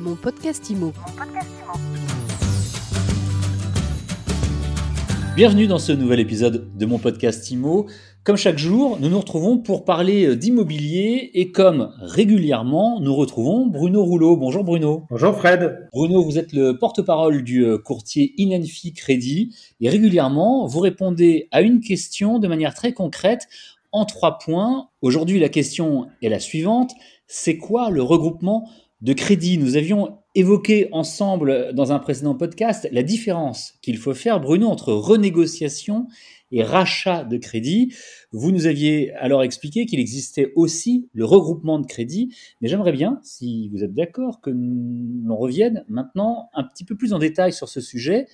Mon podcast IMO. Bienvenue dans ce nouvel épisode de mon podcast IMO. Comme chaque jour, nous nous retrouvons pour parler d'immobilier et comme régulièrement, nous retrouvons Bruno Rouleau. Bonjour Bruno. Bonjour Fred. Bruno, vous êtes le porte-parole du euh, courtier Inenfi Crédit et régulièrement, vous répondez à une question de manière très concrète en trois points. Aujourd'hui, la question est la suivante. C'est quoi le regroupement de crédit Nous avions évoqué ensemble dans un précédent podcast la différence qu'il faut faire, Bruno, entre renégociation et rachat de crédit. Vous nous aviez alors expliqué qu'il existait aussi le regroupement de crédit, mais j'aimerais bien, si vous êtes d'accord, que l'on revienne maintenant un petit peu plus en détail sur ce sujet.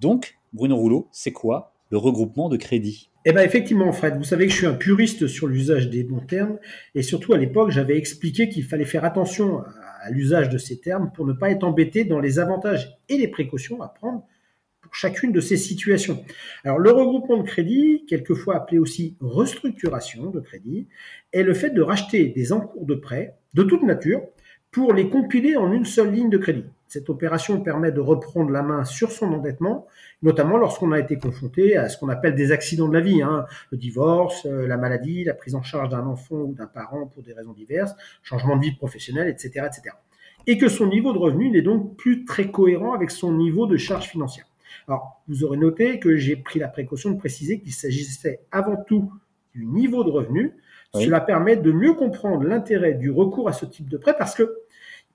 Donc, Bruno Rouleau, c'est quoi le regroupement de crédit eh bien, effectivement, Fred, vous savez que je suis un puriste sur l'usage des bons termes, et surtout à l'époque, j'avais expliqué qu'il fallait faire attention à l'usage de ces termes pour ne pas être embêté dans les avantages et les précautions à prendre pour chacune de ces situations. Alors, le regroupement de crédit, quelquefois appelé aussi restructuration de crédit, est le fait de racheter des encours de prêt de toute nature pour les compiler en une seule ligne de crédit. Cette opération permet de reprendre la main sur son endettement, notamment lorsqu'on a été confronté à ce qu'on appelle des accidents de la vie, hein, le divorce, euh, la maladie, la prise en charge d'un enfant ou d'un parent pour des raisons diverses, changement de vie professionnelle, etc., etc. Et que son niveau de revenu n'est donc plus très cohérent avec son niveau de charge financière. Alors, vous aurez noté que j'ai pris la précaution de préciser qu'il s'agissait avant tout du niveau de revenu. Cela permet de mieux comprendre l'intérêt du recours à ce type de prêt parce que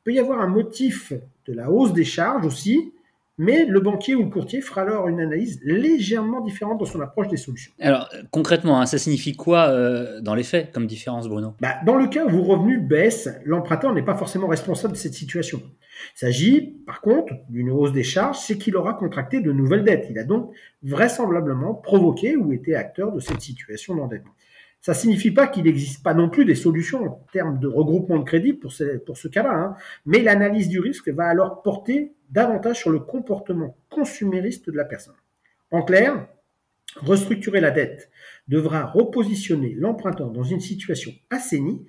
peut y avoir un motif de la hausse des charges aussi, mais le banquier ou le courtier fera alors une analyse légèrement différente dans son approche des solutions. Alors concrètement, hein, ça signifie quoi euh, dans les faits comme différence, Bruno? Bah, Dans le cas où vos revenus baissent, l'emprunteur n'est pas forcément responsable de cette situation. Il s'agit par contre d'une hausse des charges, c'est qu'il aura contracté de nouvelles dettes. Il a donc vraisemblablement provoqué ou été acteur de cette situation d'endettement. Ça ne signifie pas qu'il n'existe pas non plus des solutions en termes de regroupement de crédit pour ce, cas-là, hein. mais l'analyse du risque va alors porter davantage sur le comportement consumériste de la personne. En clair, restructurer la dette devra repositionner l'emprunteur dans une situation assainie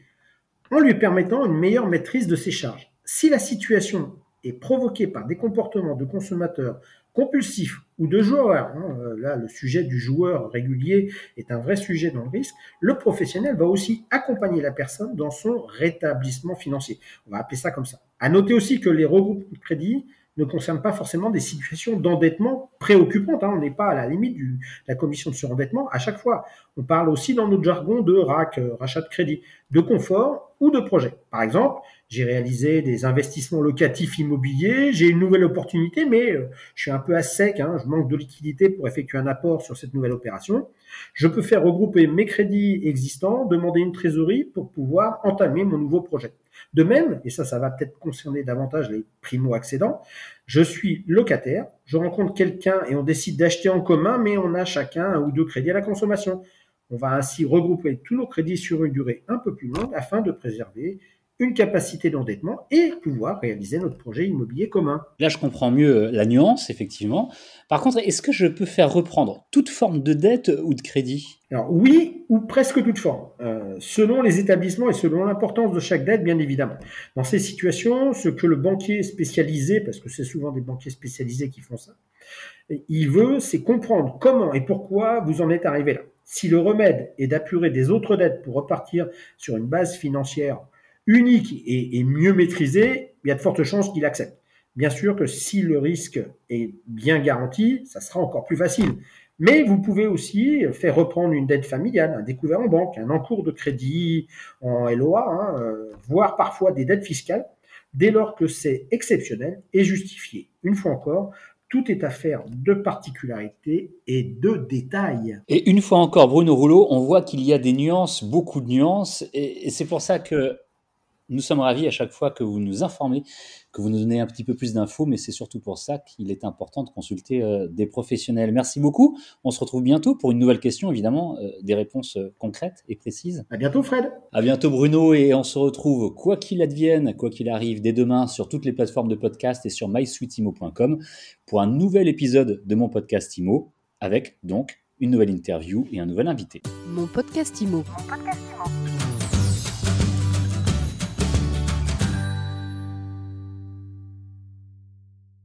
en lui permettant une meilleure maîtrise de ses charges. Si la situation est provoquée par des comportements de consommateurs compulsif ou de joueur, hein, euh, là le sujet du joueur régulier est un vrai sujet dans le risque, le professionnel va aussi accompagner la personne dans son rétablissement financier. On va appeler ça comme ça. À noter aussi que les regroupements de crédit ne concernent pas forcément des situations d'endettement préoccupantes. Hein. On n'est pas à la limite de la commission de surendettement à chaque fois. On parle aussi dans notre jargon de RAC, euh, rachat de crédit, de confort ou de projet. Par exemple, j'ai réalisé des investissements locatifs immobiliers, j'ai une nouvelle opportunité, mais euh, je suis un peu à sec, hein, je manque de liquidité pour effectuer un apport sur cette nouvelle opération. Je peux faire regrouper mes crédits existants, demander une trésorerie pour pouvoir entamer mon nouveau projet. De même, et ça, ça va peut-être concerner davantage les primo-accédants, je suis locataire, je rencontre quelqu'un et on décide d'acheter en commun, mais on a chacun un ou deux crédits à la consommation. On va ainsi regrouper tous nos crédits sur une durée un peu plus longue afin de préserver une capacité d'endettement et pouvoir réaliser notre projet immobilier commun. Là, je comprends mieux la nuance, effectivement. Par contre, est-ce que je peux faire reprendre toute forme de dette ou de crédit? Alors oui, ou presque toute forme, euh, selon les établissements et selon l'importance de chaque dette, bien évidemment. Dans ces situations, ce que le banquier spécialisé, parce que c'est souvent des banquiers spécialisés qui font ça, il veut, c'est comprendre comment et pourquoi vous en êtes arrivé là. Si le remède est d'apurer des autres dettes pour repartir sur une base financière unique et, mieux maîtrisé, il y a de fortes chances qu'il accepte. Bien sûr que si le risque est bien garanti, ça sera encore plus facile. Mais vous pouvez aussi faire reprendre une dette familiale, un découvert en banque, un encours de crédit en LOA, hein, euh, voire parfois des dettes fiscales, dès lors que c'est exceptionnel et justifié. Une fois encore, tout est affaire de particularités et de détails. Et une fois encore, Bruno Rouleau, on voit qu'il y a des nuances, beaucoup de nuances, et c'est pour ça que nous sommes ravis à chaque fois que vous nous informez, que vous nous donnez un petit peu plus d'infos, mais c'est surtout pour ça qu'il est important de consulter euh, des professionnels. Merci beaucoup. On se retrouve bientôt pour une nouvelle question, évidemment, euh, des réponses euh, concrètes et précises. À bientôt, Fred. À bientôt, Bruno, et on se retrouve, quoi qu'il advienne, quoi qu'il arrive, dès demain sur toutes les plateformes de podcast et sur mysweetimo.com pour un nouvel épisode de mon podcast Imo, avec donc une nouvelle interview et un nouvel invité. Mon podcast Imo. Mon podcast Imo.